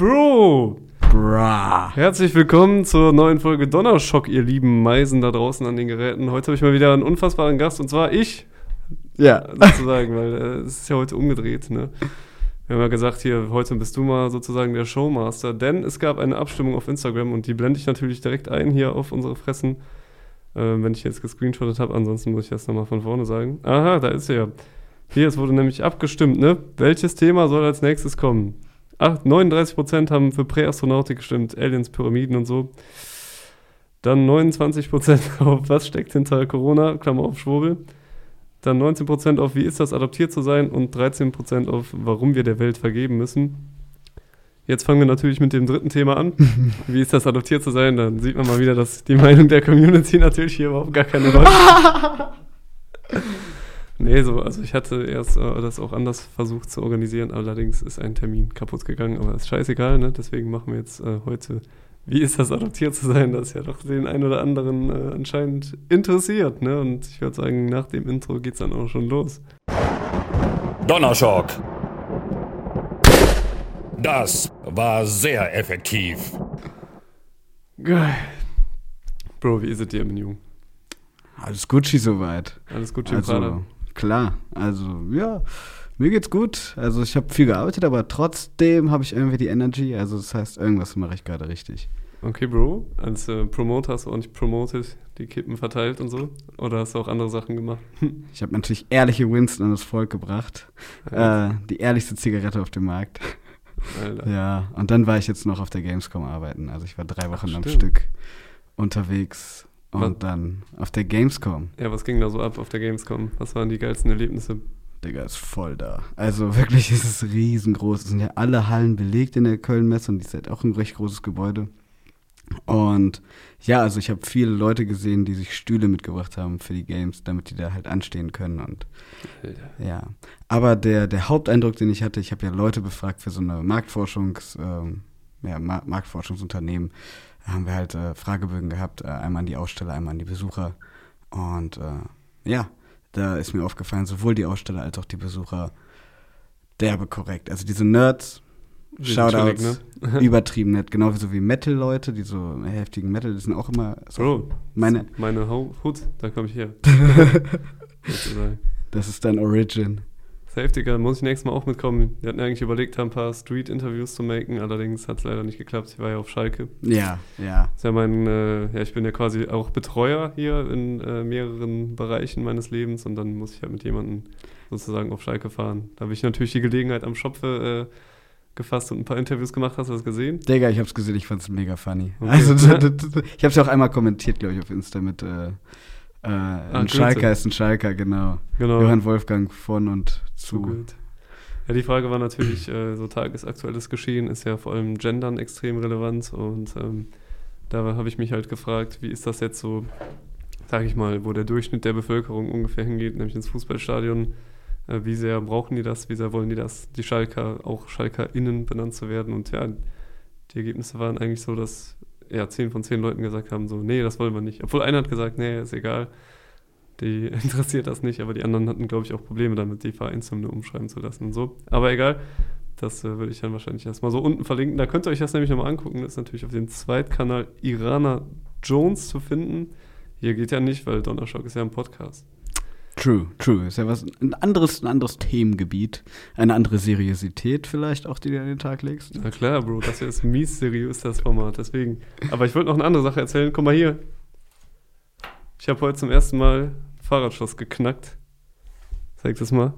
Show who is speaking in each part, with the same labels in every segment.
Speaker 1: Bro!
Speaker 2: Bra.
Speaker 1: Herzlich willkommen zur neuen Folge Donnerschock, ihr lieben Meisen da draußen an den Geräten. Heute habe ich mal wieder einen unfassbaren Gast und zwar ich,
Speaker 2: Ja.
Speaker 1: sozusagen, weil äh, es ist ja heute umgedreht. Ne? Wir haben ja gesagt, hier, heute bist du mal sozusagen der Showmaster, denn es gab eine Abstimmung auf Instagram und die blende ich natürlich direkt ein hier auf unsere Fressen, äh, wenn ich jetzt gescreenshottet habe. Ansonsten muss ich das nochmal von vorne sagen. Aha, da ist er ja. Hier, es wurde nämlich abgestimmt, ne? Welches Thema soll als nächstes kommen? Ach, 39% haben für Präastronautik gestimmt, Aliens, Pyramiden und so. Dann 29% auf was steckt hinter Corona, Klammer auf Schwurbel. Dann 19% auf wie ist das adoptiert zu sein und 13% auf warum wir der Welt vergeben müssen. Jetzt fangen wir natürlich mit dem dritten Thema an. wie ist das adoptiert zu sein? Dann sieht man mal wieder, dass die Meinung der Community natürlich hier überhaupt gar keine Rolle Nee, so, also ich hatte erst äh, das auch anders versucht zu organisieren, allerdings ist ein Termin kaputt gegangen, aber ist scheißegal, ne? Deswegen machen wir jetzt äh, heute, wie ist das adoptiert zu sein, das ja doch den einen oder anderen äh, anscheinend interessiert, ne? Und ich würde sagen, nach dem Intro geht's dann auch schon los.
Speaker 3: Donnerschock. Das war sehr effektiv.
Speaker 1: Geil. Bro, wie ist es dir, mein Junge?
Speaker 2: Alles Gucci soweit.
Speaker 1: Alles gut, also, Prada?
Speaker 2: Klar. Also, ja, mir geht's gut. Also, ich habe viel gearbeitet, aber trotzdem habe ich irgendwie die Energy. Also, das heißt, irgendwas mache ich gerade richtig.
Speaker 1: Okay, Bro. Als äh, Promoter hast du auch nicht promoted, die Kippen verteilt und so? Oder hast du auch andere Sachen gemacht?
Speaker 2: ich habe natürlich ehrliche Winston an das Volk gebracht. Äh, die ehrlichste Zigarette auf dem Markt. Alter. Ja, und dann war ich jetzt noch auf der Gamescom arbeiten. Also ich war drei Wochen Ach, am Stück unterwegs und was? dann auf der Gamescom.
Speaker 1: Ja, was ging da so ab auf der Gamescom? Was waren die geilsten Erlebnisse?
Speaker 2: Digga, ist voll da. Also wirklich ist es riesengroß. Es sind ja alle Hallen belegt in der Köln-Messe und die ist halt auch ein recht großes Gebäude. Und ja, also ich habe viele Leute gesehen, die sich Stühle mitgebracht haben für die Games, damit die da halt anstehen können. Und ja. Aber der, der Haupteindruck, den ich hatte, ich habe ja Leute befragt für so eine Marktforschungs, ähm, ja, Mar Marktforschungsunternehmen, haben wir halt äh, Fragebögen gehabt, äh, einmal an die Aussteller, einmal an die Besucher. Und äh, ja, da ist mir aufgefallen, sowohl die Aussteller als auch die Besucher derbe korrekt. Also diese Nerds, Shoutouts, ne? übertrieben nett. Genauso wie Metal-Leute, die so heftigen Metal, die sind auch immer so.
Speaker 1: Bro, meine, meine Hut, da komme ich her.
Speaker 2: das ist dein Origin.
Speaker 1: Safe, Digga, muss ich nächstes Mal auch mitkommen. Wir hatten eigentlich überlegt, ein paar Street-Interviews zu machen, allerdings hat es leider nicht geklappt. Ich war ja auf Schalke.
Speaker 2: Ja, ja.
Speaker 1: Ja mein, äh, ja, ich bin ja quasi auch Betreuer hier in äh, mehreren Bereichen meines Lebens und dann muss ich halt mit jemandem sozusagen auf Schalke fahren. Da habe ich natürlich die Gelegenheit am Schopfe äh, gefasst und ein paar Interviews gemacht. Hast du das gesehen?
Speaker 2: Digga, ich hab's gesehen, ich fand's mega funny. Okay. Also, ich hab's ja auch einmal kommentiert, glaube ich, auf Insta mit äh, ah, ein Schalker ist ein Schalker, genau. genau. Johann Wolfgang von und zu. Gut.
Speaker 1: Ja, die Frage war natürlich, äh, so tagesaktuelles Geschehen ist ja vor allem Gendern extrem relevant und ähm, da habe ich mich halt gefragt, wie ist das jetzt so, sage ich mal, wo der Durchschnitt der Bevölkerung ungefähr hingeht, nämlich ins Fußballstadion. Äh, wie sehr brauchen die das, wie sehr wollen die das, die Schalker, auch SchalkerInnen benannt zu werden und ja, die Ergebnisse waren eigentlich so, dass ja, zehn von zehn Leuten gesagt haben, so, nee, das wollen wir nicht. Obwohl einer hat gesagt, nee, ist egal. Die interessiert das nicht, aber die anderen hatten, glaube ich, auch Probleme damit, die Vereinshymne umschreiben zu lassen und so. Aber egal, das äh, würde ich dann wahrscheinlich erstmal so unten verlinken. Da könnt ihr euch das nämlich nochmal angucken. Das ist natürlich auf dem Zweitkanal Irana Jones zu finden. Hier geht ja nicht, weil Donnerschock ist ja ein Podcast.
Speaker 2: True, true. Ist ja was ein anderes, ein anderes Themengebiet, eine andere Seriosität vielleicht auch, die du an den Tag legst.
Speaker 1: Na klar, Bro, das hier ist mies seriös, das Format, deswegen. Aber ich wollte noch eine andere Sache erzählen. Guck mal hier. Ich habe heute zum ersten Mal Fahrradschloss geknackt. Zeig das mal.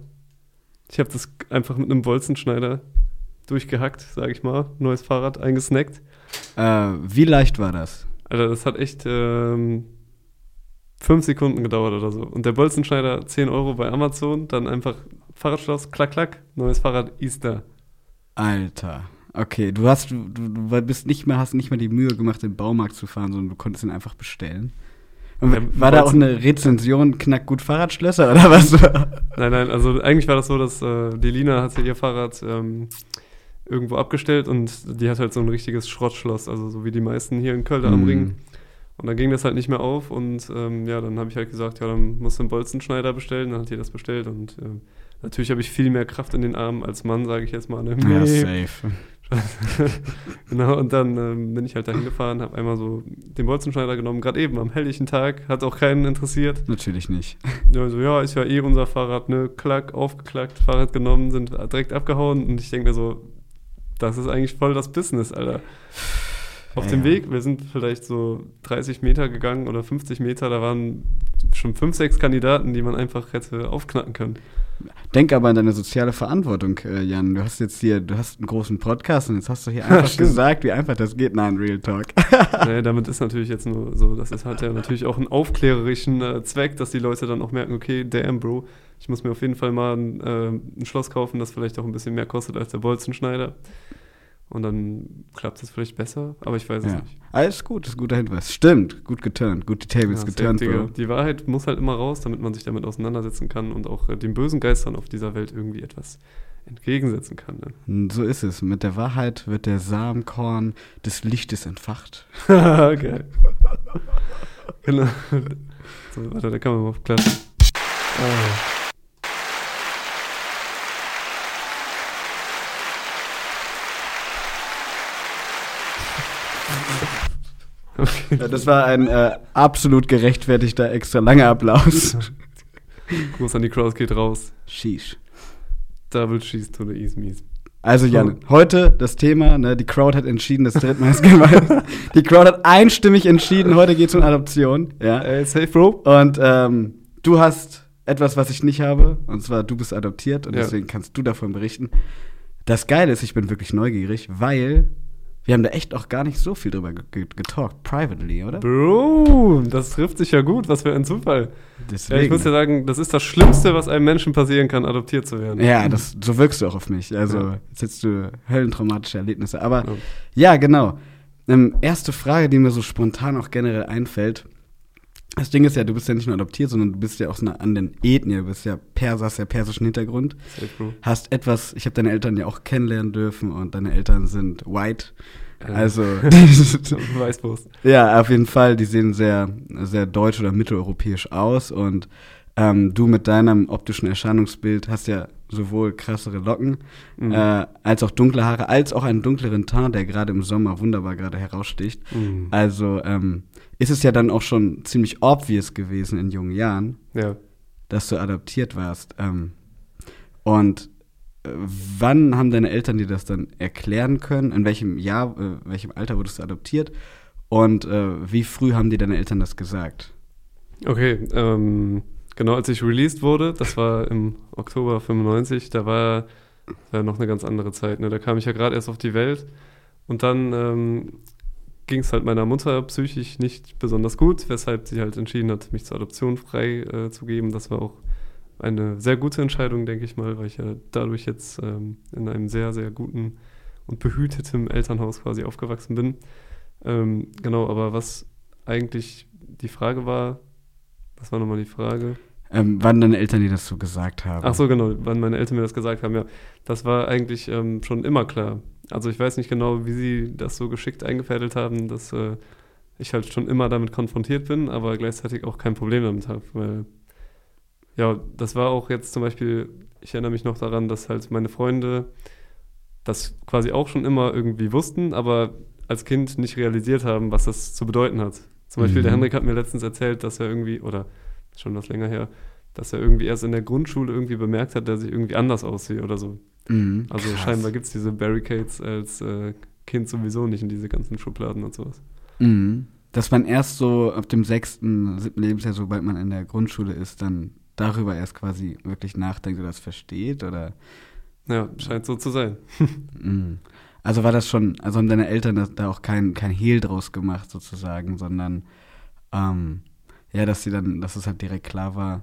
Speaker 1: Ich habe das einfach mit einem Bolzenschneider durchgehackt, sag ich mal. Neues Fahrrad eingesnackt.
Speaker 2: Äh, wie leicht war das?
Speaker 1: Alter, das hat echt ähm, fünf Sekunden gedauert oder so. Und der Bolzenschneider 10 Euro bei Amazon, dann einfach Fahrradschloss, klack, klack, neues Fahrrad da.
Speaker 2: Alter. Okay, du hast, du, du bist nicht mehr, hast nicht mehr die Mühe gemacht, den Baumarkt zu fahren, sondern du konntest ihn einfach bestellen. Und ja, war da auch eine Rezension, knack gut Fahrradschlösser oder was?
Speaker 1: nein, nein, also eigentlich war das so, dass äh, die Lina hat ihr Fahrrad ähm, irgendwo abgestellt und die hat halt so ein richtiges Schrottschloss, also so wie die meisten hier in Köln am Ring. Und dann ging das halt nicht mehr auf und ähm, ja, dann habe ich halt gesagt, ja, dann musst du einen Bolzenschneider bestellen. Dann hat die das bestellt und äh, natürlich habe ich viel mehr Kraft in den Armen als Mann, sage ich jetzt mal. Ne?
Speaker 2: Ja, safe.
Speaker 1: genau, und dann ähm, bin ich halt dahin gefahren, habe einmal so den Bolzenschneider genommen, gerade eben am helllichen Tag, hat auch keinen interessiert.
Speaker 2: Natürlich nicht.
Speaker 1: Ja, so, ja, ist ja eh unser Fahrrad, ne, klack, aufgeklackt, Fahrrad genommen, sind direkt abgehauen und ich denke mir so, das ist eigentlich voll das Business, Alter. Auf dem. Weg, wir sind vielleicht so 30 Meter gegangen oder 50 Meter, da waren schon fünf, sechs Kandidaten, die man einfach hätte aufknacken können.
Speaker 2: Denk aber an deine soziale Verantwortung, äh, Jan. Du hast jetzt hier, du hast einen großen Podcast und jetzt hast du hier einfach gesagt, wie einfach das geht. Nein, Real Talk.
Speaker 1: naja, damit ist natürlich jetzt nur so, das ist, hat ja natürlich auch einen aufklärerischen äh, Zweck, dass die Leute dann auch merken, okay, damn, Bro, ich muss mir auf jeden Fall mal ein, äh, ein Schloss kaufen, das vielleicht auch ein bisschen mehr kostet als der Bolzenschneider. Und dann klappt es vielleicht besser, aber ich weiß es
Speaker 2: ja.
Speaker 1: nicht.
Speaker 2: Alles gut, ist ein guter Hinweis. Stimmt, gut geturnt, gut die Tables
Speaker 1: Ja,
Speaker 2: geturnt,
Speaker 1: Digga. Die Wahrheit muss halt immer raus, damit man sich damit auseinandersetzen kann und auch äh, den bösen Geistern auf dieser Welt irgendwie etwas entgegensetzen kann. Ne?
Speaker 2: So ist es. Mit der Wahrheit wird der Samenkorn des Lichtes entfacht.
Speaker 1: Geil. genau. So, warte, da kann man mal auf klatschen. Ah. Okay.
Speaker 2: Ja, das war ein äh, absolut gerechtfertigter, extra langer Applaus.
Speaker 1: Gruß an die Crowd geht raus.
Speaker 2: Sheesh.
Speaker 1: Double Cheese to the East Mies.
Speaker 2: Also Jan, heute das Thema, ne, die Crowd hat entschieden, das drittmeistgemeint. die Crowd hat einstimmig entschieden, heute geht es um Adoption. Ja.
Speaker 1: Ey, safe, Bro.
Speaker 2: Und ähm, du hast etwas, was ich nicht habe, und zwar du bist adoptiert und
Speaker 1: Ja.
Speaker 2: deswegen kannst du davon berichten. Das Geile ist, ich bin wirklich neugierig, weil wir haben da echt auch gar nicht so viel drüber ge- ge- getalkt, privately, oder?
Speaker 1: Bro, das trifft sich ja gut. Was für ein Zufall.
Speaker 2: Deswegen.
Speaker 1: Ja, ich muss ja sagen, das ist das Schlimmste, was einem Menschen passieren kann, adoptiert zu werden.
Speaker 2: Ja, das, so wirkst du auch auf mich. Also,
Speaker 1: Ja.
Speaker 2: jetzt hättest du höllentraumatische Erlebnisse. Aber
Speaker 1: Ja.
Speaker 2: ja, genau. Ähm, erste Frage, die mir so spontan auch generell einfällt. Das Ding ist ja, du bist ja nicht nur adoptiert, sondern du bist ja aus einer anderen Ethnie. Du bist ja Perser, hast ja persischen Hintergrund.
Speaker 1: Safe, Bro.
Speaker 2: Hast etwas, ich habe deine Eltern ja auch kennenlernen dürfen und deine Eltern sind white. Also,
Speaker 1: Weißwurst.
Speaker 2: ja, auf jeden Fall, die sehen sehr, sehr deutsch oder mitteleuropäisch aus und ähm, du mit deinem optischen Erscheinungsbild hast ja sowohl krassere Locken
Speaker 1: Mhm.
Speaker 2: äh, als auch dunkle Haare, als auch einen dunkleren Teint, der gerade im Sommer wunderbar gerade heraussticht.
Speaker 1: Mhm.
Speaker 2: Also ähm, ist es ja dann auch schon ziemlich obvious gewesen in jungen Jahren,
Speaker 1: Ja.
Speaker 2: dass du adoptiert warst. Ähm, und äh, wann haben deine Eltern dir das dann erklären können? In welchem Jahr, äh, welchem Alter wurdest du adoptiert? Und äh, wie früh haben dir deine Eltern das gesagt?
Speaker 1: Okay, ähm, genau als ich released wurde, das war im Oktober 95, da war äh, noch eine ganz andere Zeit. Ne? Da kam ich ja gerade erst auf die Welt und dann ähm, ging es halt meiner Mutter psychisch nicht besonders gut, weshalb sie halt entschieden hat, mich zur Adoption frei äh. Das war auch eine sehr gute Entscheidung, denke ich mal, weil ich ja dadurch jetzt ähm, in einem sehr, sehr guten und behüteten Elternhaus quasi aufgewachsen bin. Ähm, genau, aber was eigentlich die Frage war, was war nochmal die Frage?
Speaker 2: Ähm, wann deine Eltern dir das so gesagt haben?
Speaker 1: Ach so, genau, wann meine Eltern mir das gesagt haben, ja. Das war eigentlich ähm, schon immer klar. Also ich weiß nicht genau, wie sie das so geschickt eingefädelt haben, dass äh, ich halt schon immer damit konfrontiert bin, aber gleichzeitig auch kein Problem damit habe, weil ja, das war auch jetzt zum Beispiel, ich erinnere mich noch daran, dass halt meine Freunde das quasi auch schon immer irgendwie wussten, aber als Kind nicht realisiert haben, was das zu bedeuten hat. Zum Beispiel
Speaker 2: Mhm.
Speaker 1: der Henrik hat mir letztens erzählt, dass er irgendwie, oder schon was länger her, dass er irgendwie erst in der Grundschule irgendwie bemerkt hat, dass ich irgendwie anders aussehe oder so.
Speaker 2: Mhm,
Speaker 1: Also
Speaker 2: krass.
Speaker 1: scheinbar gibt es diese Barricades als äh, Kind sowieso nicht in diese ganzen Schubladen und sowas.
Speaker 2: Mhm. Dass man erst so ab dem sechsten, siebten Lebensjahr, sobald man in der Grundschule ist, dann darüber erst quasi wirklich nachdenkt oder das versteht oder
Speaker 1: Ja, scheint so zu sein.
Speaker 2: Mhm. Also war das schon, also haben deine Eltern da auch kein, kein Hehl draus gemacht sozusagen, sondern ähm, ja, dass sie dann, dass es halt direkt klar war,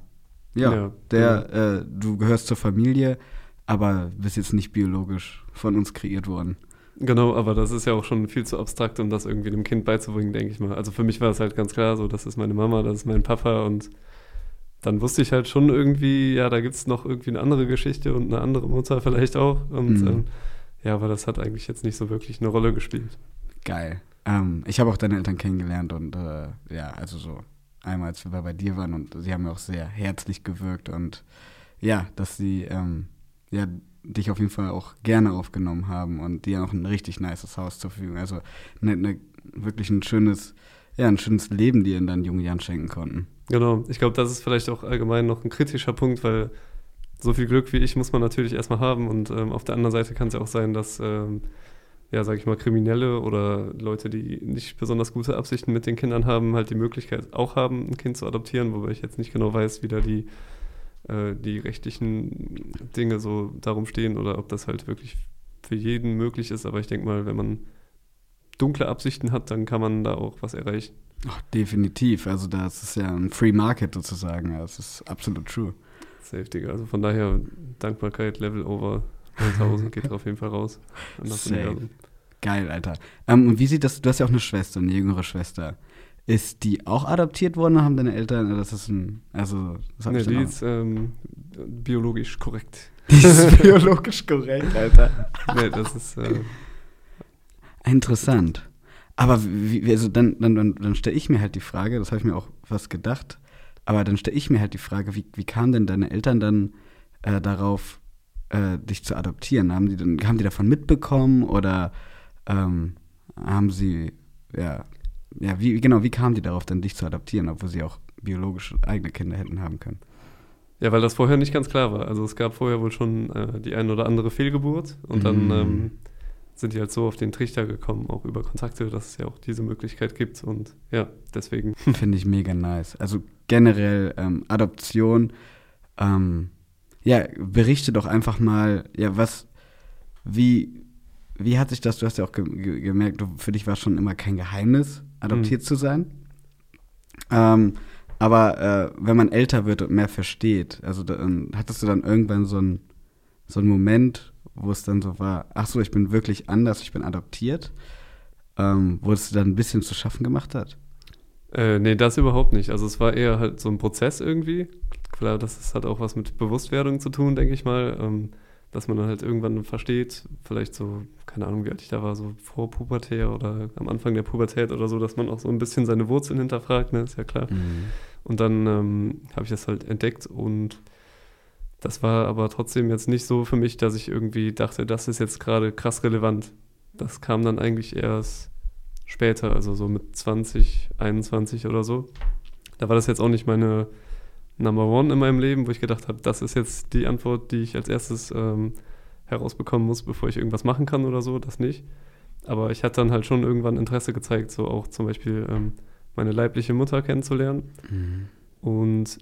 Speaker 2: ja,
Speaker 1: Ja,
Speaker 2: der, Äh, du gehörst zur Familie, aber bist jetzt nicht biologisch von uns kreiert worden.
Speaker 1: Genau, aber das ist ja auch schon viel zu abstrakt, um das irgendwie dem Kind beizubringen, denke ich mal. Also für mich war es halt ganz klar, so, das ist meine Mama, das ist mein Papa und dann wusste ich halt schon irgendwie, ja, da gibt es noch irgendwie eine andere Geschichte und eine andere Mutter vielleicht auch. Und
Speaker 2: Mhm.
Speaker 1: ähm, ja, aber das hat eigentlich jetzt nicht so wirklich eine Rolle gespielt.
Speaker 2: Geil. Ähm, ich habe auch deine Eltern kennengelernt und äh, ja, also so einmal, als wir bei dir waren und sie haben mir auch sehr herzlich gewirkt und ja, dass sie ähm, ja dich auf jeden Fall auch gerne aufgenommen haben und dir auch ein richtig nices Haus zur Verfügung. Also ne, ne, wirklich ein schönes, ja, ein schönes Leben dir in deinen jungen Jahren schenken konnten.
Speaker 1: Genau, ich glaube, das ist vielleicht auch allgemein noch ein kritischer Punkt, weil so viel Glück wie ich muss man natürlich erstmal haben und ähm, auf der anderen Seite kann es ja auch sein, dass, ähm, ja, sag ich mal, Kriminelle oder Leute, die nicht besonders gute Absichten mit den Kindern haben, halt die Möglichkeit auch haben, ein Kind zu adoptieren, wobei ich jetzt nicht genau weiß, wie da die, äh, die rechtlichen Dinge so darum stehen oder ob das halt wirklich für jeden möglich ist, aber ich denke mal, wenn man dunkle Absichten hat, dann kann man da auch was erreichen.
Speaker 2: Ach, definitiv. Also das ist ja ein Free Market sozusagen. Das ist absolut true.
Speaker 1: Safe, Digga. Also von daher Dankbarkeit, Level over 1000 geht auf jeden Fall raus.
Speaker 2: Safe. Geil, Alter. Ähm, und wie sieht das, du hast ja auch eine Schwester, eine jüngere Schwester. Ist die auch adoptiert worden oder haben deine Eltern, das ist ein, also, das hab
Speaker 1: Nee,
Speaker 2: ich
Speaker 1: die ist ähm, biologisch korrekt.
Speaker 2: die ist biologisch korrekt, Alter.
Speaker 1: Nee, das ist, äh,
Speaker 2: Interessant. Aber wie, wie- also dann, dann, dann, dann stelle ich mir halt die Frage, das habe ich mir auch was gedacht, aber dann stelle ich mir halt die Frage, wie, wie kamen denn deine Eltern dann äh, darauf, äh, dich zu adoptieren? Haben die, dann, haben die davon mitbekommen oder ähm, haben sie, ja, ja, wie, genau, wie kamen die darauf, dann dich zu adoptieren, obwohl sie auch biologisch eigene Kinder hätten haben können?
Speaker 1: ja, weil das vorher nicht ganz klar war. Also es gab vorher wohl schon äh, die ein oder andere Fehlgeburt und dann
Speaker 2: Mhm.
Speaker 1: ähm, sind die halt so auf den Trichter gekommen, auch über Kontakte, dass es ja auch diese Möglichkeit gibt und ja, deswegen.
Speaker 2: Finde ich mega nice. Also generell ähm, Adoption. Ähm, ja, berichte doch einfach mal, ja, was, wie, wie hat sich das, du hast ja auch ge ge gemerkt, du, für dich war es schon immer kein Geheimnis, adoptiert zu sein. Ähm, aber äh, wenn man älter wird und mehr versteht, also dann, hattest du dann irgendwann so einen so einen Moment, wo es dann so war, ach so, ich bin wirklich anders, ich bin adoptiert, ähm, wo es dann ein bisschen zu schaffen gemacht hat?
Speaker 1: Äh, nee, das überhaupt nicht. Also es war eher halt so ein Prozess irgendwie. Klar, das hat auch was mit Bewusstwerdung zu tun, denke ich mal. Ähm, dass man dann halt irgendwann versteht, vielleicht so, keine Ahnung, wie alt ich da war, so vor Pubertär oder am Anfang der Pubertät oder so, dass man auch so ein bisschen seine Wurzeln hinterfragt, ne, ist ja klar. Und dann ähm, habe ich das halt entdeckt und das war aber trotzdem jetzt nicht so für mich, dass ich irgendwie dachte, das ist jetzt gerade krass relevant. Das kam dann eigentlich erst später, also so mit 20, 21 oder so. Da war das jetzt auch nicht meine Number One in meinem Leben, wo ich gedacht habe, das ist jetzt die Antwort, die ich als erstes ähm, herausbekommen muss, bevor ich irgendwas machen kann oder so, das nicht. Aber ich hatte dann halt schon irgendwann Interesse gezeigt, so auch zum Beispiel ähm, meine leibliche Mutter kennenzulernen.
Speaker 2: Mhm.
Speaker 1: Und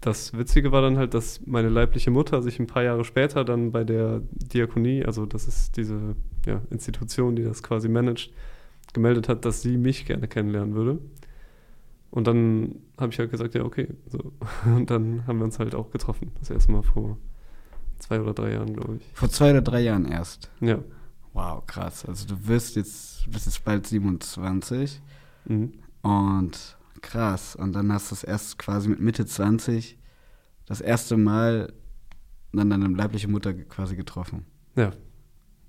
Speaker 1: das Witzige war dann halt, dass meine leibliche Mutter sich ein paar Jahre später dann bei der Diakonie, also das ist diese ja, Institution, die das quasi managt, gemeldet hat, dass sie mich gerne kennenlernen würde. Und dann habe ich halt gesagt, ja, okay. So. Und dann haben wir uns halt auch getroffen. Das erste Mal vor zwei oder drei Jahren, glaube ich.
Speaker 2: Vor zwei oder drei Jahren erst.
Speaker 1: Ja.
Speaker 2: Wow, krass. Also du wirst jetzt, bist jetzt bald 27
Speaker 1: Mhm.
Speaker 2: und krass. Und dann hast du es erst quasi mit Mitte 20 das erste Mal dann deine leibliche Mutter quasi getroffen.
Speaker 1: Ja.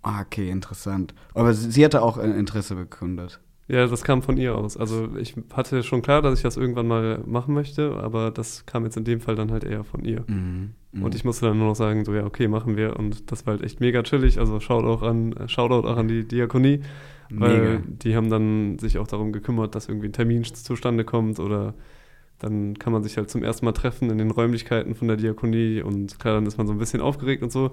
Speaker 2: Ah, okay, interessant. Aber sie, sie hatte auch äh, Interesse bekundet.
Speaker 1: Ja, das kam von ihr aus. Also ich hatte schon klar, dass ich das irgendwann mal machen möchte, aber das kam jetzt in dem Fall dann halt eher von ihr.
Speaker 2: Mhm.
Speaker 1: Und ich musste dann nur noch sagen, so ja, okay, machen wir. Und das war halt echt mega chillig. Also Shoutout auch an, äh, Shoutout auch an die Diakonie, weil
Speaker 2: Mega.
Speaker 1: die haben dann sich auch darum gekümmert, dass irgendwie ein Termin zustande kommt oder dann kann man sich halt zum ersten Mal treffen in den Räumlichkeiten von der Diakonie und klar, dann ist man so ein bisschen aufgeregt und so.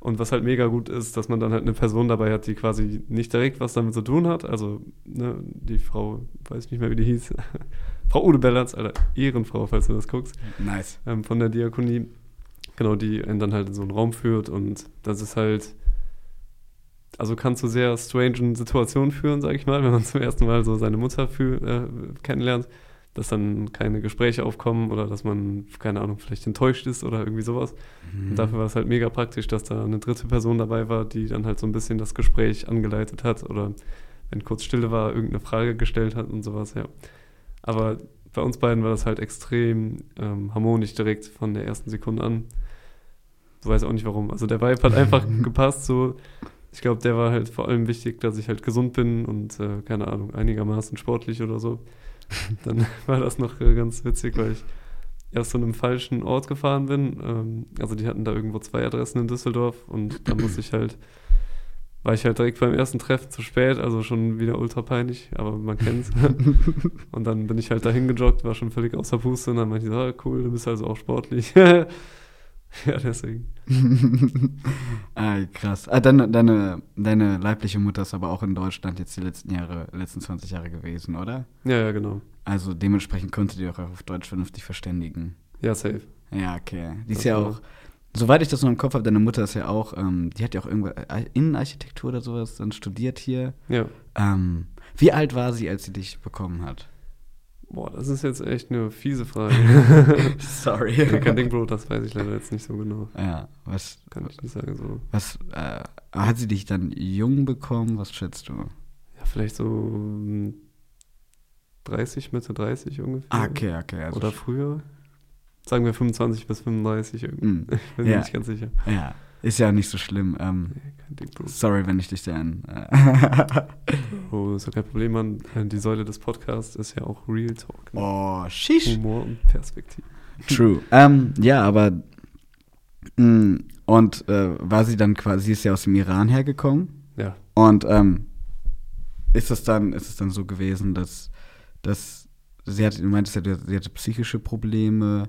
Speaker 1: Und was halt mega gut ist, dass man dann halt eine Person dabei hat, die quasi nicht direkt was damit zu tun hat. Also ne, die Frau, weiß nicht mehr, wie die hieß, Frau Ude Bellatz, Alter, Ehrenfrau, falls du das guckst
Speaker 2: Nice.
Speaker 1: ähm, von der Diakonie, genau, die einen dann halt in so einen Raum führt und das ist halt, also kann zu sehr strangen Situationen führen, sag ich mal, wenn man zum ersten Mal so seine Mutter für, äh, kennenlernt, dass dann keine Gespräche aufkommen oder dass man, keine Ahnung, vielleicht enttäuscht ist oder irgendwie sowas.
Speaker 2: Mhm.
Speaker 1: Und dafür war es halt mega praktisch, dass da eine dritte Person dabei war, die dann halt so ein bisschen das Gespräch angeleitet hat oder wenn kurz Stille war, irgendeine Frage gestellt hat und sowas, ja. Aber bei uns beiden war das halt extrem ähm, harmonisch direkt von der ersten Sekunde an. Ich weiß auch nicht warum. Also der Vibe hat einfach gepasst, so. Ich glaube, der war halt vor allem wichtig, dass ich halt gesund bin und, äh, keine Ahnung, einigermaßen sportlich oder so. Dann war das noch äh, ganz witzig, weil ich erst zu einem falschen Ort gefahren bin. Ähm, also die hatten da irgendwo zwei Adressen in Düsseldorf und da musste ich halt, war ich halt direkt beim ersten Treffen zu spät, also schon wieder ultra peinlich, aber man kennt's. und dann bin ich halt dahin gejoggt, war schon völlig außer Puste und dann meinte ich, so, ah, cool, du bist also auch sportlich. ja, deswegen.
Speaker 2: ah, krass. Ah, deine, deine, deine leibliche Mutter ist aber auch in Deutschland jetzt die letzten Jahre, letzten 20 Jahre gewesen, oder?
Speaker 1: Ja, ja, genau.
Speaker 2: Also dementsprechend konntet ihr auch auf Deutsch vernünftig verständigen.
Speaker 1: Ja, safe.
Speaker 2: Ja, okay. Die ist
Speaker 1: Das
Speaker 2: ja
Speaker 1: war-
Speaker 2: auch, soweit ich das noch im Kopf habe, deine Mutter ist ja auch, ähm, die hat ja auch irgendwo äh, Innenarchitektur oder sowas dann studiert hier.
Speaker 1: Ja.
Speaker 2: Ähm, wie alt war sie, als sie dich bekommen hat?
Speaker 1: Boah, das ist jetzt echt eine fiese Frage.
Speaker 2: Sorry.
Speaker 1: ja, kein Ding, Bro, das weiß ich leider jetzt nicht so genau.
Speaker 2: Ja, was,
Speaker 1: Kann ich nicht sagen, so.
Speaker 2: was, äh, hat sie dich dann jung bekommen? Was schätzt du?
Speaker 1: Ja, vielleicht so mm, 30, Mitte 30 ungefähr.
Speaker 2: Ah, okay, okay. Also
Speaker 1: Oder früher. Sagen wir 25 bis 35 irgendwie.
Speaker 2: Mm,
Speaker 1: Ich bin
Speaker 2: Ja.
Speaker 1: mir nicht ganz sicher.
Speaker 2: ja, ist ja nicht so schlimm. Ähm,
Speaker 1: Ding,
Speaker 2: sorry, wenn ich dich da an. Äh,
Speaker 1: Oh, ist ja kein Problem, Mann. Die Säule des Podcasts ist ja auch Real Talk. Ne?
Speaker 2: oh, shish.
Speaker 1: Humor und Perspektive.
Speaker 2: True. ähm, ja, aber mh, und äh, war sie dann quasi, sie ist ja aus dem Iran hergekommen
Speaker 1: Ja.
Speaker 2: und ähm, ist es dann, ist es dann so gewesen, dass, dass sie hatte, du meintest ja, sie hatte psychische Probleme,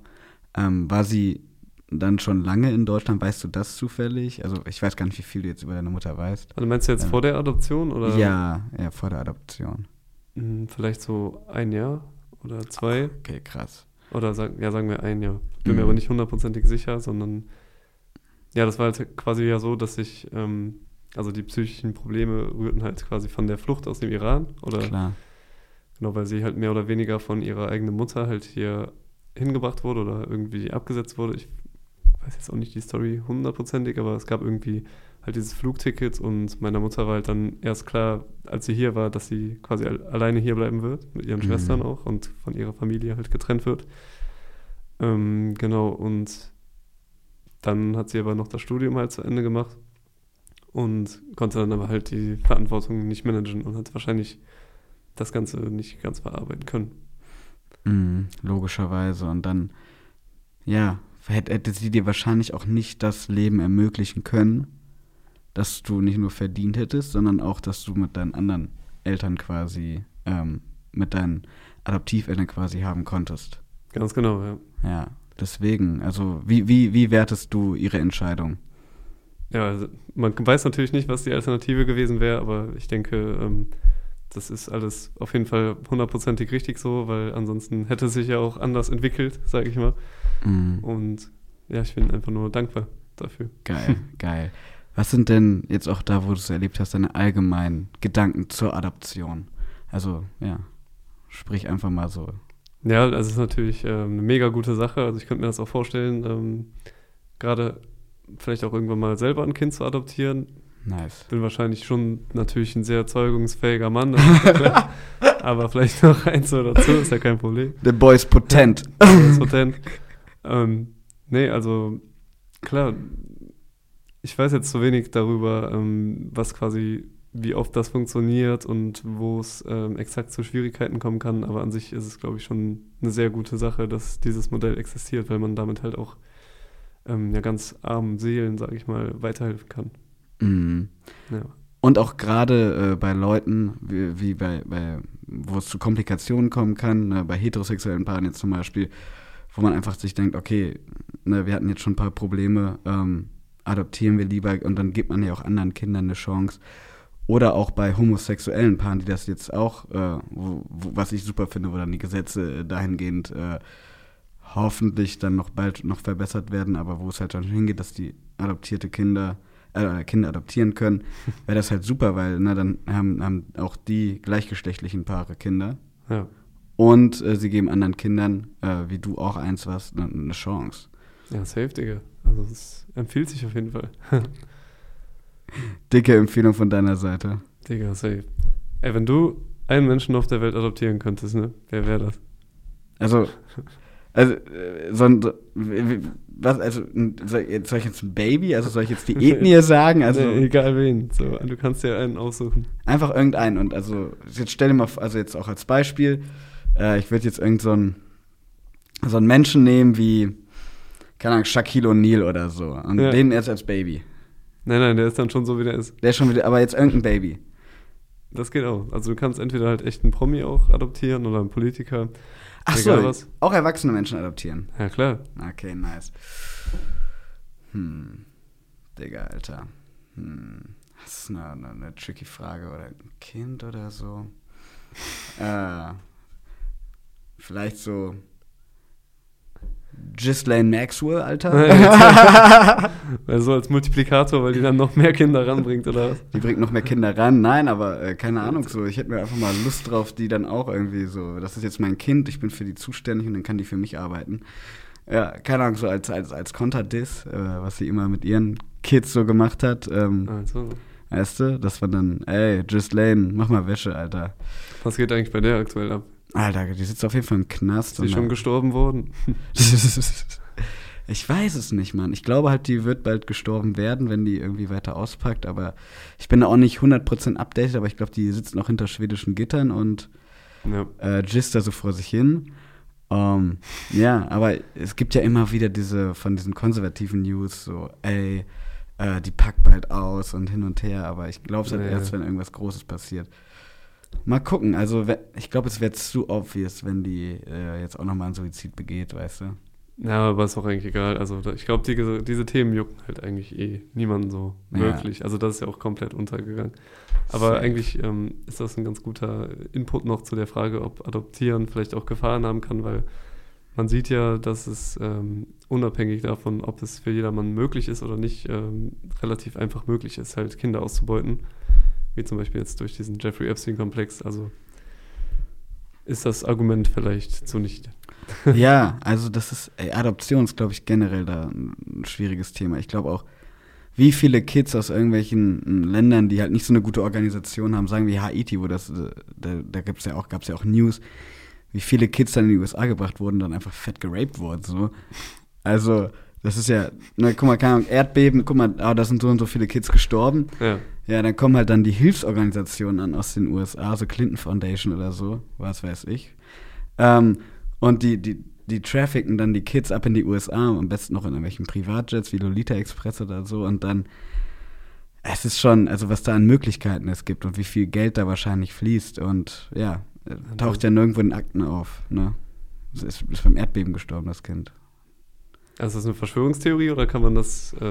Speaker 2: ähm, war sie dann schon lange in Deutschland, weißt du das zufällig? Also ich weiß gar nicht, wie viel du jetzt über deine Mutter weißt.
Speaker 1: Also meinst du jetzt
Speaker 2: Ja.
Speaker 1: vor der Adoption oder?
Speaker 2: Ja, ja, vor der Adoption.
Speaker 1: Hm, Vielleicht so ein Jahr oder zwei.
Speaker 2: Okay, krass.
Speaker 1: Oder sagen, ja, sagen wir ein Jahr. Ich bin mir
Speaker 2: Mhm.
Speaker 1: aber nicht hundertprozentig sicher, sondern ja, das war halt quasi ja so, dass ich, ähm, also die psychischen Probleme rührten halt quasi von der Flucht aus dem Iran oder
Speaker 2: Klar.
Speaker 1: genau, weil sie halt mehr oder weniger von ihrer eigenen Mutter halt hier hingebracht wurde oder irgendwie abgesetzt wurde. Ich weiß jetzt auch nicht die Story hundertprozentig, aber es gab irgendwie halt dieses Flugticket und meiner Mutter war halt dann erst klar, als sie hier war, dass sie quasi al- alleine hier bleiben wird, mit ihren
Speaker 2: Mhm.
Speaker 1: Schwestern auch und von ihrer Familie halt getrennt wird. Ähm, genau, und dann hat sie aber noch das Studium halt zu Ende gemacht und konnte dann aber halt die Verantwortung nicht managen und hat wahrscheinlich das Ganze nicht ganz verarbeiten können.
Speaker 2: Mhm, logischerweise. Und dann, ja, hätte, sie dir wahrscheinlich auch nicht das Leben ermöglichen können, das du nicht nur verdient hättest, sondern auch, dass du mit deinen anderen Eltern quasi, ähm, mit deinen Adoptiveltern quasi haben konntest.
Speaker 1: Ganz genau, ja.
Speaker 2: Ja, deswegen, also wie, wie, wie wertest du ihre Entscheidung?
Speaker 1: Ja, also man weiß natürlich nicht, was die Alternative gewesen wäre, aber ich denke, ähm, das ist alles auf jeden Fall hundertprozentig richtig so, weil ansonsten hätte es sich ja auch anders entwickelt, sage ich mal.
Speaker 2: Mhm.
Speaker 1: Und ja, ich bin einfach nur dankbar dafür.
Speaker 2: Geil, geil. Was sind denn jetzt auch da, wo du es erlebt hast, deine allgemeinen Gedanken zur Adoption? Also, ja, sprich einfach mal so.
Speaker 1: Ja, also es ist natürlich ähm, eine mega gute Sache. Also ich könnte mir das auch vorstellen, ähm, gerade vielleicht auch irgendwann mal selber ein Kind zu adoptieren.
Speaker 2: Nice.
Speaker 1: Bin wahrscheinlich schon natürlich ein sehr zeugungsfähiger Mann, ist klar. aber vielleicht noch eins oder dazu, ist ja kein Problem.
Speaker 2: The boy is potent.
Speaker 1: Das Patent. ähm, nee, also klar, ich weiß jetzt zu wenig darüber, ähm, was quasi, wie oft das funktioniert und wo es ähm, exakt zu Schwierigkeiten kommen kann, aber an sich ist es, glaube ich, schon eine sehr gute Sache, dass dieses Modell existiert, weil man damit halt auch ähm, ja, ganz armen Seelen, sage ich mal, weiterhelfen kann.
Speaker 2: Mhm.
Speaker 1: Ja.
Speaker 2: Und auch gerade äh, bei Leuten, wie, wie bei, bei, wo es zu Komplikationen kommen kann, ne, bei heterosexuellen Paaren jetzt zum Beispiel, wo man einfach sich denkt, okay, ne, wir hatten jetzt schon ein paar Probleme, ähm, adoptieren wir lieber und dann gibt man ja auch anderen Kindern eine Chance. Oder auch bei homosexuellen Paaren, die das jetzt auch, äh, wo, wo, was ich super finde, wo dann die Gesetze dahingehend äh, hoffentlich dann noch bald noch verbessert werden, aber wo es halt dann hingeht, dass die adoptierte Kinder, äh, Kinder adoptieren können, wäre das halt super, weil na, dann haben, haben auch die gleichgeschlechtlichen Paare Kinder
Speaker 1: ja.
Speaker 2: und äh, sie geben anderen Kindern, äh, wie du auch eins warst, eine ne Chance.
Speaker 1: Ja, safe, Digga. Also es empfiehlt sich auf jeden Fall.
Speaker 2: Dicke Empfehlung von deiner Seite.
Speaker 1: Digga, safe. Ey, wenn du einen Menschen auf der Welt adoptieren könntest, ne? Wer wäre das?
Speaker 2: Also, also, äh, so ein, so, was, also, soll, jetzt- ich jetzt ein Baby, also soll ich jetzt die Ethnie sagen? Also,
Speaker 1: nee, egal wen. So, du kannst dir einen aussuchen.
Speaker 2: Einfach irgendeinen. Und also, jetzt stell dir mal, also jetzt auch als Beispiel, äh, ich würde jetzt irgend so ein, so einen Menschen nehmen wie, keine Ahnung, Shaquille O'Neal oder so. Und
Speaker 1: Ja.
Speaker 2: den erst als Baby.
Speaker 1: Nein, nein, der ist dann schon so, wie der ist.
Speaker 2: Der ist schon wieder, aber jetzt irgendein Baby.
Speaker 1: Das geht auch. Also du kannst entweder halt echt einen Promi auch adoptieren oder einen Politiker.
Speaker 2: Ach so, auch erwachsene Menschen adoptieren.
Speaker 1: Ja, klar.
Speaker 2: Okay, nice. Hm, Digga, Alter. Hm, das ist eine, eine, eine tricky Frage. Oder ein Kind oder so. äh, vielleicht so Ghislaine Maxwell, Alter.
Speaker 1: Also als Multiplikator, weil die dann noch mehr Kinder ranbringt, oder was?
Speaker 2: Die bringt noch mehr Kinder ran. Nein, aber äh, keine Ahnung so. Ich hätte mir einfach mal Lust drauf, die dann auch irgendwie so. Das ist jetzt mein Kind, ich bin für die zuständig und dann kann die für mich arbeiten. Ja, keine Ahnung, so als, als, als Konterdiss, äh, was sie immer mit ihren Kids so gemacht hat. Ähm,
Speaker 1: Also,
Speaker 2: Weißt du, das war dann, ey, Ghislaine, mach mal Wäsche, Alter.
Speaker 1: was geht eigentlich bei der aktuell ab?
Speaker 2: Alter, die sitzt auf jeden Fall im Knast.
Speaker 1: Ist die schon gestorben worden?
Speaker 2: ich weiß es nicht, Mann. Ich glaube halt, die wird bald gestorben werden, wenn die irgendwie weiter auspackt. Aber ich bin da auch nicht 100% updated, aber ich glaube, die sitzt noch hinter schwedischen Gittern und
Speaker 1: Ja.
Speaker 2: äh, gisst da so vor sich hin. Ähm, ja, aber es gibt ja immer wieder diese, von diesen konservativen News, so, ey, äh, die packt bald aus und hin und her, aber ich glaube es halt
Speaker 1: Ja,
Speaker 2: erst,
Speaker 1: ja.
Speaker 2: wenn irgendwas Großes passiert. Mal gucken, also ich glaube, es wäre zu obvious, wenn die äh, jetzt auch nochmal einen Suizid begeht, weißt du?
Speaker 1: Ja, aber ist auch eigentlich egal. Also ich glaube, die, diese Themen jucken halt eigentlich eh niemanden so
Speaker 2: Ja.
Speaker 1: wirklich. Also das ist ja auch komplett untergegangen. Aber
Speaker 2: Safe.
Speaker 1: eigentlich ähm, ist das ein ganz guter Input noch zu der Frage, ob Adoptieren vielleicht auch Gefahren haben kann, weil man sieht ja, dass es ähm, unabhängig davon, ob es für jedermann möglich ist oder nicht, ähm, relativ einfach möglich ist, halt Kinder auszubeuten. Wie zum Beispiel jetzt durch diesen Jeffrey Epstein-Komplex. Also ist das Argument vielleicht zunichte.
Speaker 2: ja, also das ist, ey, Adoption ist, glaube ich, generell da ein schwieriges Thema. Ich glaube auch, wie viele Kids aus irgendwelchen mm, Ländern, die halt nicht so eine gute Organisation haben, sagen wie Haiti, wo das, äh, da, da gibt's ja auch, gab's ja auch News, wie viele Kids dann in die USA gebracht wurden, dann einfach fett geraped wurden, so. Also, das ist ja, na, guck mal, keine Ahnung, Erdbeben, guck mal, ah, da sind so und so viele Kids gestorben.
Speaker 1: Ja.
Speaker 2: Ja, dann kommen halt dann die Hilfsorganisationen an aus den USA, so Clinton Foundation oder so, was weiß ich. Ähm, und die, die, die trafficken dann die Kids ab in die USA, am besten noch in irgendwelchen Privatjets wie Lolita Express oder so. Und dann, es ist schon, also was da an Möglichkeiten es gibt und wie viel Geld da wahrscheinlich fließt. Und ja, taucht ja nirgendwo in Akten auf. Ne? Es ist, ist beim Erdbeben gestorben, das Kind.
Speaker 1: Also ist das eine Verschwörungstheorie oder kann man das, äh,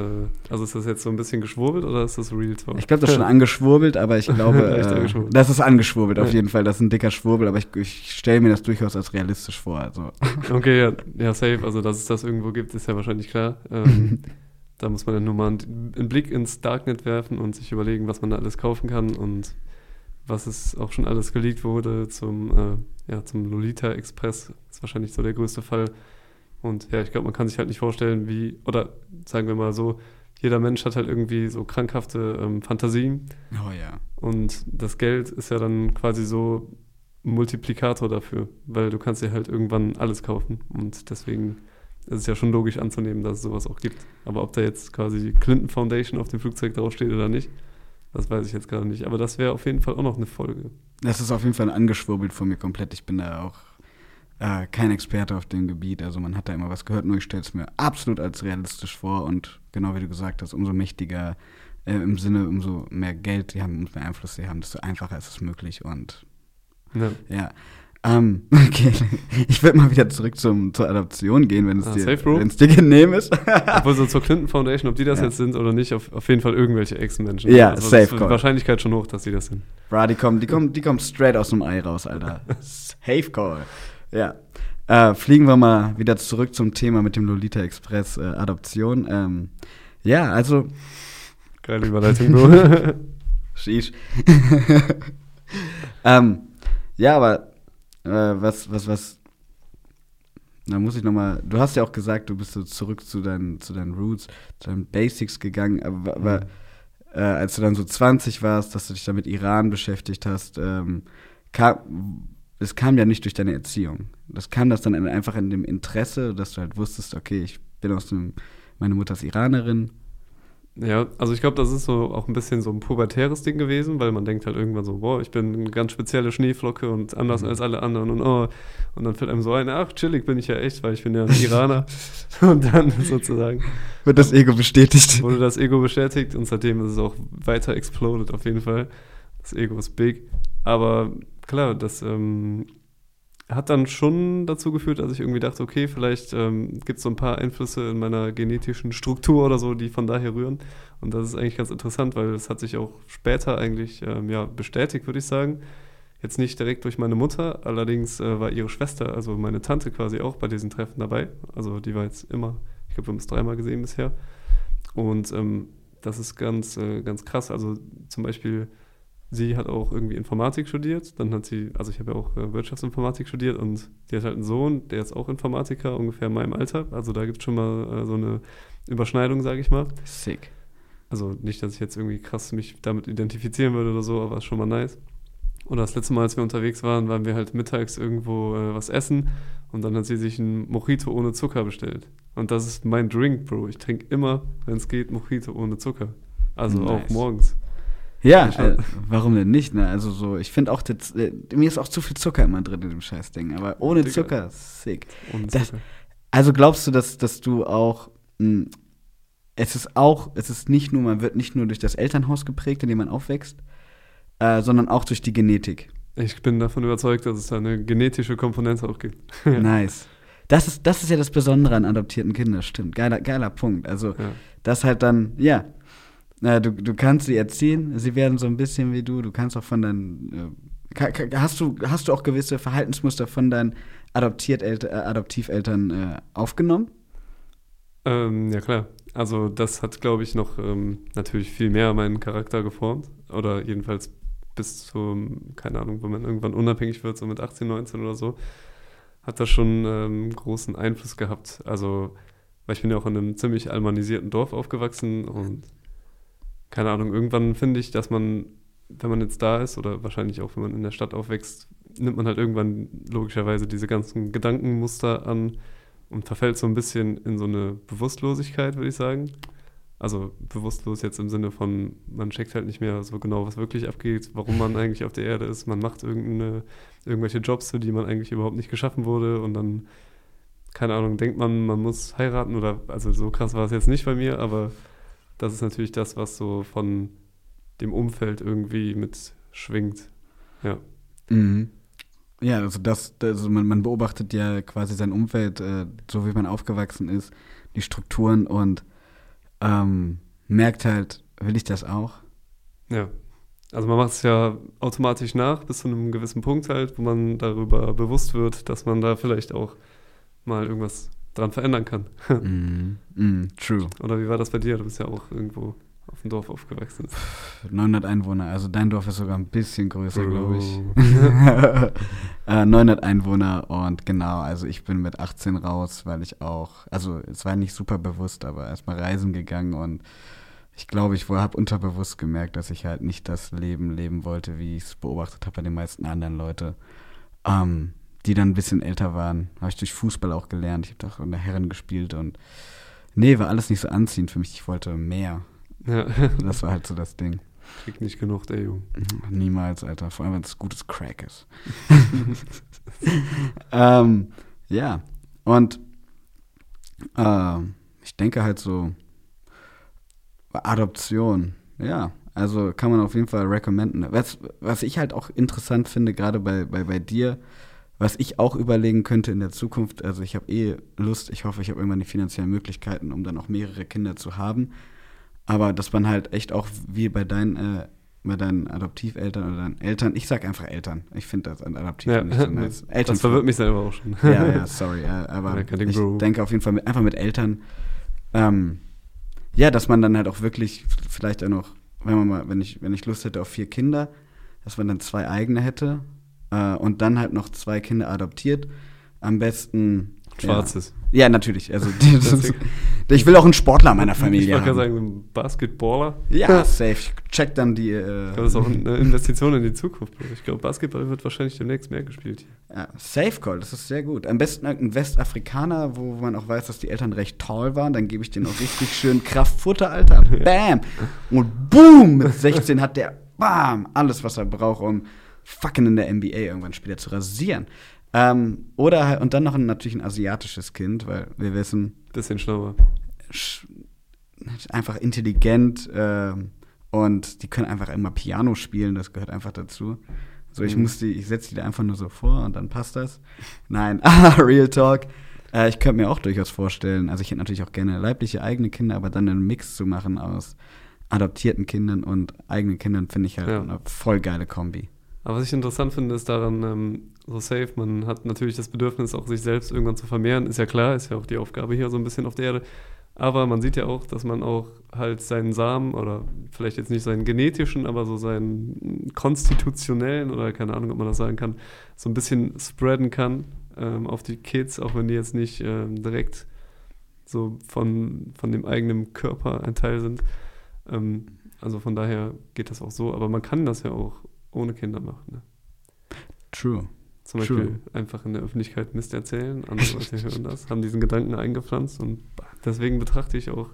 Speaker 1: also ist das jetzt so ein bisschen geschwurbelt oder ist das Real Talk?
Speaker 2: Ich glaube, das ist schon angeschwurbelt, aber ich glaube, äh, das ist angeschwurbelt auf
Speaker 1: Ja.
Speaker 2: jeden Fall. Das ist ein dicker Schwurbel, aber ich, ich stelle mir das durchaus als realistisch vor. Also.
Speaker 1: Okay, ja, ja, safe. Also, dass es das irgendwo gibt, ist ja wahrscheinlich klar. Ähm, da muss man dann nur mal einen, einen Blick ins Darknet werfen und sich überlegen, was man da alles kaufen kann und was es auch schon alles geleakt wurde zum, äh, ja, zum Lolita Express. ist wahrscheinlich so der größte Fall. Und ja, ich glaube, man kann sich halt nicht vorstellen, wie, oder sagen wir mal so, jeder Mensch hat halt irgendwie so krankhafte ähm, Fantasien.
Speaker 2: Oh ja.
Speaker 1: Und das Geld ist ja dann quasi so ein Multiplikator dafür, weil du kannst dir halt irgendwann alles kaufen. Und deswegen ist es ja schon logisch anzunehmen, dass es sowas auch gibt. Aber ob da jetzt quasi die Clinton Foundation auf dem Flugzeug draufsteht oder nicht, das weiß ich jetzt gerade nicht. Aber das wäre auf jeden Fall auch noch eine Folge.
Speaker 2: Das ist auf jeden Fall angeschwurbelt von mir komplett. Ich bin da auch äh, kein Experte auf dem Gebiet. Also man hat da immer was gehört, nur ich stelle es mir absolut als realistisch vor. Und genau wie du gesagt hast, umso mächtiger äh, im Sinne, umso mehr Geld sie haben, umso mehr Einfluss sie haben, desto einfacher ist es möglich. Und
Speaker 1: Ja.
Speaker 2: ja. Ähm, okay. Ich würde mal wieder zurück zum, zur Adoption gehen, wenn es
Speaker 1: Ah,
Speaker 2: dir, dir genehm ist.
Speaker 1: Obwohl so zur Clinton Foundation, ob die das
Speaker 2: Ja.
Speaker 1: jetzt sind oder nicht, auf, auf jeden Fall irgendwelche Ex-Menschen.
Speaker 2: Ja,
Speaker 1: also
Speaker 2: safe
Speaker 1: ist Die. Wahrscheinlichkeit schon hoch, dass die das sind.
Speaker 2: Bra, die kommt, die kommt, die kommt straight aus dem Ei raus, Alter. Safe Call. Ja. Äh, fliegen wir mal wieder zurück zum Thema mit dem Lolita Express äh, Adoption. Ähm, ja, also,
Speaker 1: Geile Überleitung, Bro.
Speaker 2: sheesh. ähm, ja, aber äh, was, was, was, da muss ich nochmal, du hast ja auch gesagt, du bist so zurück zu deinen, zu deinen Roots, zu deinen Basics gegangen, aber, aber äh, als du dann so 20 warst, dass du dich da mit Iran beschäftigt hast, ähm, kam, es kam ja nicht durch deine Erziehung. Das kam das dann einfach in dem Interesse, dass du halt wusstest, okay, ich bin aus dem, meine Mutter ist Iranerin.
Speaker 1: Ja, also ich glaube, das ist so auch ein bisschen so ein pubertäres Ding gewesen, weil man denkt halt irgendwann so, boah, ich bin eine ganz spezielle Schneeflocke und anders
Speaker 2: Mhm.
Speaker 1: als alle anderen und oh, und dann fällt einem so ein, ach, chillig bin ich ja echt, weil ich bin ja ein Iraner. und dann sozusagen
Speaker 2: Wird das Ego bestätigt?
Speaker 1: wurde das Ego bestätigt und seitdem ist es auch weiter exploded auf jeden Fall. Das Ego ist big. Aber klar, das ähm, hat dann schon dazu geführt, dass ich irgendwie dachte, okay, vielleicht ähm, gibt es so ein paar Einflüsse in meiner genetischen Struktur oder so, die von daher rühren. Und das ist eigentlich ganz interessant, weil es hat sich auch später eigentlich ähm, ja, bestätigt, würde ich sagen. Jetzt nicht direkt durch meine Mutter, allerdings äh, war ihre Schwester, also meine Tante quasi auch bei diesen Treffen dabei. Also die war jetzt immer, ich glaube, wir haben es dreimal gesehen bisher. Und ähm, das ist ganz, äh, ganz krass. Also zum Beispiel, sie hat auch irgendwie Informatik studiert. Dann hat sie, also ich habe ja auch äh, Wirtschaftsinformatik studiert und die hat halt einen Sohn, der ist auch Informatiker, ungefähr in meinem Alter. Also da gibt es schon mal äh, so eine Überschneidung, sage ich mal.
Speaker 2: Sick.
Speaker 1: Also nicht, dass ich jetzt irgendwie krass mich damit identifizieren würde oder so, aber ist schon mal nice. Oder das letzte Mal, als wir unterwegs waren, waren wir halt mittags irgendwo äh, was essen und dann hat sie sich ein Mojito ohne Zucker bestellt. Und das ist mein Drink, Bro. Ich trinke immer, wenn es geht, Mojito ohne Zucker. Also auch
Speaker 2: Nice.
Speaker 1: morgens.
Speaker 2: Ja, äh, warum denn nicht? Ne? Also so, ich finde auch, das, äh, mir ist auch zu viel Zucker immer drin in dem Scheißding. Aber ohne
Speaker 1: Digga.
Speaker 2: Zucker, sick.
Speaker 1: Ohne
Speaker 2: Das-
Speaker 1: Zucker.
Speaker 2: Also glaubst du, dass, dass du auch, mh, es ist auch, es ist nicht nur, man wird nicht nur durch das Elternhaus geprägt, in dem man aufwächst, äh, sondern auch durch die Genetik.
Speaker 1: Ich bin davon überzeugt, dass es da eine genetische Komponente auch gibt.
Speaker 2: Nice. Das ist, das ist ja das Besondere an adoptierten Kindern, stimmt. Geiler, geiler Punkt. Also,
Speaker 1: Ja.
Speaker 2: das halt dann, ja, äh, du, du kannst sie erziehen, sie werden so ein bisschen wie du, du kannst auch von deinen, äh, hast, du, hast du auch gewisse Verhaltensmuster von deinen Adoptiert äh, Adoptiveltern äh, aufgenommen?
Speaker 1: Ähm, ja, klar. Also das hat, glaube ich, noch ähm, natürlich viel mehr meinen Charakter geformt. Oder jedenfalls bis zum, keine Ahnung, wenn man irgendwann unabhängig wird, so mit 18, 19 oder so, hat das schon ähm, großen Einfluss gehabt. Also, weil ich bin ja auch in einem ziemlich almanisierten Dorf aufgewachsen und keine Ahnung, irgendwann finde ich, dass man, wenn man jetzt da ist oder wahrscheinlich auch, wenn man in der Stadt aufwächst, nimmt man halt irgendwann logischerweise diese ganzen Gedankenmuster an und verfällt so ein bisschen in so eine Bewusstlosigkeit, würde ich sagen. Also bewusstlos jetzt im Sinne von, man checkt halt nicht mehr so genau, was wirklich abgeht, warum man eigentlich auf der Erde ist. Man macht irgendeine, irgendwelche Jobs, für die man eigentlich überhaupt nicht geschaffen wurde und dann, keine Ahnung, denkt man, man muss heiraten oder, also so krass war es jetzt nicht bei mir, aber das ist natürlich das, was so von dem Umfeld irgendwie mitschwingt. Ja.
Speaker 2: Mhm. Ja, also das, also man, man beobachtet ja quasi sein Umfeld, äh, so wie man aufgewachsen ist, die Strukturen und ähm, merkt halt, will ich das auch?
Speaker 1: Ja. Also man macht es ja automatisch nach, bis zu einem gewissen Punkt halt, wo man darüber bewusst wird, dass man da vielleicht auch mal irgendwas dran verändern kann.
Speaker 2: Mhm. Mhm, true.
Speaker 1: Oder wie war das bei dir? Du bist ja auch irgendwo auf dem Dorf aufgewachsen.
Speaker 2: 900 Einwohner, also dein Dorf ist sogar ein bisschen größer, glaube ich. Äh, 900 Einwohner und genau, also ich bin mit 18 raus, weil ich auch, also es war nicht super bewusst, aber erstmal reisen gegangen und ich glaube, ich habe unterbewusst gemerkt, dass ich halt nicht das Leben leben wollte, wie ich es beobachtet habe bei den meisten anderen Leuten, ähm, die dann ein bisschen älter waren. Habe ich durch Fußball auch gelernt. Ich habe auch in der Herren gespielt und nee, war alles nicht so anziehend für mich. Ich wollte mehr.
Speaker 1: Ja,
Speaker 2: Das war halt so das Ding.
Speaker 1: krieg nicht genug, der Junge.
Speaker 2: Niemals, Alter. Vor allem, wenn es gutes Crack ist. ähm, ja. Und ähm, ich denke halt so, Adoption, ja. Also kann man auf jeden Fall recommenden. Was, was ich halt auch interessant finde, gerade bei, bei, bei dir, was ich auch überlegen könnte in der Zukunft, also ich habe eh Lust, ich hoffe, ich habe irgendwann die finanziellen Möglichkeiten, um dann auch mehrere Kinder zu haben. Aber dass man halt echt auch wie bei deinen, äh, bei deinen Adoptiveltern oder deinen Eltern, ich sag einfach Eltern. Ich finde das an Adoptiv
Speaker 1: Ja,
Speaker 2: nicht so nice. Eltern
Speaker 1: das verwirrt mich selber auch schon.
Speaker 2: ja, ja, sorry, ja, aber ich
Speaker 1: Bro.
Speaker 2: denke auf jeden Fall mit, einfach mit Eltern, ähm, ja, dass man dann halt auch wirklich vielleicht auch noch, wenn man mal, wenn ich, wenn ich Lust hätte auf vier Kinder, dass man dann zwei eigene hätte äh, und dann halt noch zwei Kinder adoptiert. Am besten
Speaker 1: Schwarzes.
Speaker 2: Ja, ja natürlich. Also
Speaker 1: Klassik.
Speaker 2: Ich will auch einen Sportler meiner
Speaker 1: Ich
Speaker 2: Familie
Speaker 1: wollte gerade sagen, ein Basketballer.
Speaker 2: Ja, safe. Ich check dann die.
Speaker 1: Ich
Speaker 2: Äh,
Speaker 1: glaube, das ist auch eine Investition in die Zukunft. Ich glaube, Basketball wird wahrscheinlich demnächst mehr gespielt hier.
Speaker 2: ja, Safe Call, das ist sehr gut. Am besten irgendein Westafrikaner, wo man auch weiß, dass die Eltern recht tall waren. Dann gebe ich denen auch richtig schön Kraftfutter, Alter. Bam! Und boom! Mit 16 hat der, bam, alles, was er braucht, um fucking in der NBA irgendwann später zu rasieren. Ähm, oder halt, und dann noch ein, natürlich ein asiatisches Kind, weil wir wissen,
Speaker 1: Bisschen schlauer.
Speaker 2: sch- einfach intelligent ähm, und die können einfach immer Piano spielen, das gehört einfach dazu. So, ich
Speaker 1: Mhm.
Speaker 2: muss die, ich setze die da einfach nur so vor und dann passt das. Nein, ah, Real Talk. Äh, ich könnte mir auch durchaus vorstellen, also ich hätte natürlich auch gerne leibliche eigene Kinder, aber dann einen Mix zu machen aus adoptierten Kindern und eigenen Kindern, finde ich halt
Speaker 1: Ja.
Speaker 2: eine voll geile Kombi.
Speaker 1: Aber was ich interessant finde, ist daran, ähm, so safe, man hat natürlich das Bedürfnis, auch sich selbst irgendwann zu vermehren, ist ja klar, ist ja auch die Aufgabe hier so ein bisschen auf der Erde. Aber man sieht ja auch, dass man auch halt seinen Samen oder vielleicht jetzt nicht seinen genetischen, aber so seinen konstitutionellen oder keine Ahnung, ob man das sagen kann, so ein bisschen spreaden kann ähm, auf die Kids, auch wenn die jetzt nicht ähm, direkt so von, von dem eigenen Körper ein Teil sind. Ähm, also von daher geht das auch so, aber man kann das ja auch ohne Kinder machen. Ne?
Speaker 2: True.
Speaker 1: Zum
Speaker 2: True.
Speaker 1: Beispiel einfach in der Öffentlichkeit Mist erzählen, andere Leute hören das, haben diesen Gedanken eingepflanzt und deswegen betrachte ich auch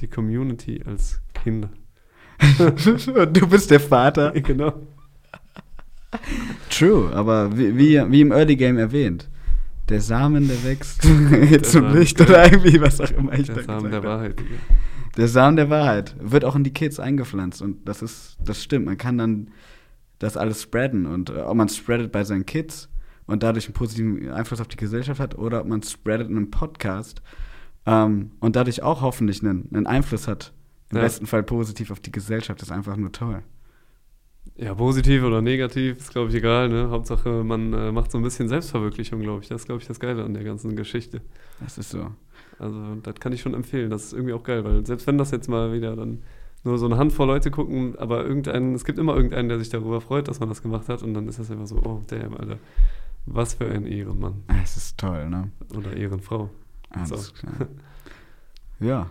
Speaker 1: die Community als Kinder.
Speaker 2: Du bist der Vater.
Speaker 1: genau.
Speaker 2: True, aber wie, wie, wie im Early Game erwähnt, der Samen, der wächst zum
Speaker 1: Samen,
Speaker 2: Licht oder irgendwie was auch immer ich
Speaker 1: Der Samen der. Wahrheit. Digga.
Speaker 2: Der Samen der Wahrheit wird auch in die Kids eingepflanzt und das ist, das stimmt. Man kann dann das alles spreaden und äh, ob man es spreadet bei seinen Kids und dadurch einen positiven Einfluss auf die Gesellschaft hat oder ob man es spreadet in einem Podcast ähm, und dadurch auch hoffentlich einen, einen Einfluss hat. Im
Speaker 1: Ja.
Speaker 2: besten Fall positiv auf die Gesellschaft, ist einfach nur toll.
Speaker 1: Ja, positiv oder negativ, ist glaube ich egal. Ne? Hauptsache, man äh, macht so ein bisschen Selbstverwirklichung, glaube ich. Das ist glaube ich das Geile an der ganzen Geschichte.
Speaker 2: Das ist so.
Speaker 1: Also das kann ich schon empfehlen. Das ist irgendwie auch geil, weil selbst wenn das jetzt mal wieder dann nur so eine Handvoll Leute gucken, aber irgendeinen, es gibt immer irgendeinen, der sich darüber freut, dass man das gemacht hat und dann ist das einfach so, oh damn, Alter, was für ein Ehrenmann
Speaker 2: Ah, Es ist toll, ne?
Speaker 1: oder Ehrenfrau.
Speaker 2: Alles
Speaker 1: So.
Speaker 2: klar. Ja,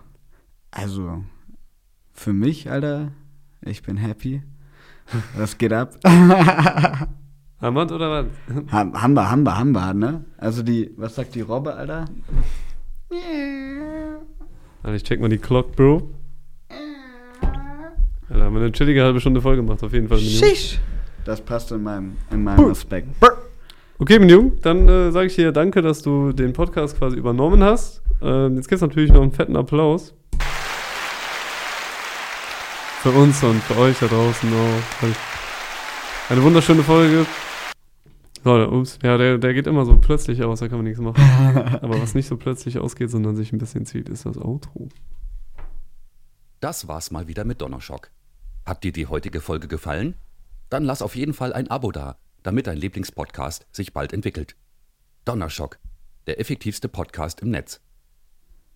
Speaker 2: also für mich, Alter, ich bin happy. Was geht ab?
Speaker 1: Hammond oder was?
Speaker 2: Ham- Hamba, Hamba, Hamba, ne? Also die, was sagt die Robbe, Alter?
Speaker 1: Also ich check mal die Clock, Bro. Alter, haben wir eine chillige halbe Stunde voll gemacht, auf jeden Fall.
Speaker 2: Shish. Das passt in meinem, in meinem Aspekt.
Speaker 1: Okay, Minion, dann äh, sage ich dir danke, dass du den Podcast quasi übernommen hast. Ähm, jetzt gibt es natürlich noch einen fetten Applaus. Für uns und für euch da draußen auch. Eine wunderschöne Folge. So, der- ups, ja, der, der geht immer so plötzlich aus, da kann man nichts machen. Aber was nicht so plötzlich ausgeht, sondern sich ein bisschen zieht, ist das Outro.
Speaker 4: Das war's mal wieder mit Donnerschock. Hat dir die heutige Folge gefallen? Dann lass auf jeden Fall ein Abo da, damit dein Lieblingspodcast sich bald entwickelt. Donnerschock, der effektivste Podcast im Netz.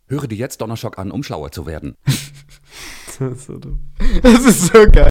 Speaker 4: Höre dir jetzt Donnerschock an, um schlauer zu werden.
Speaker 1: Das ist so dumm.
Speaker 2: Das ist so geil.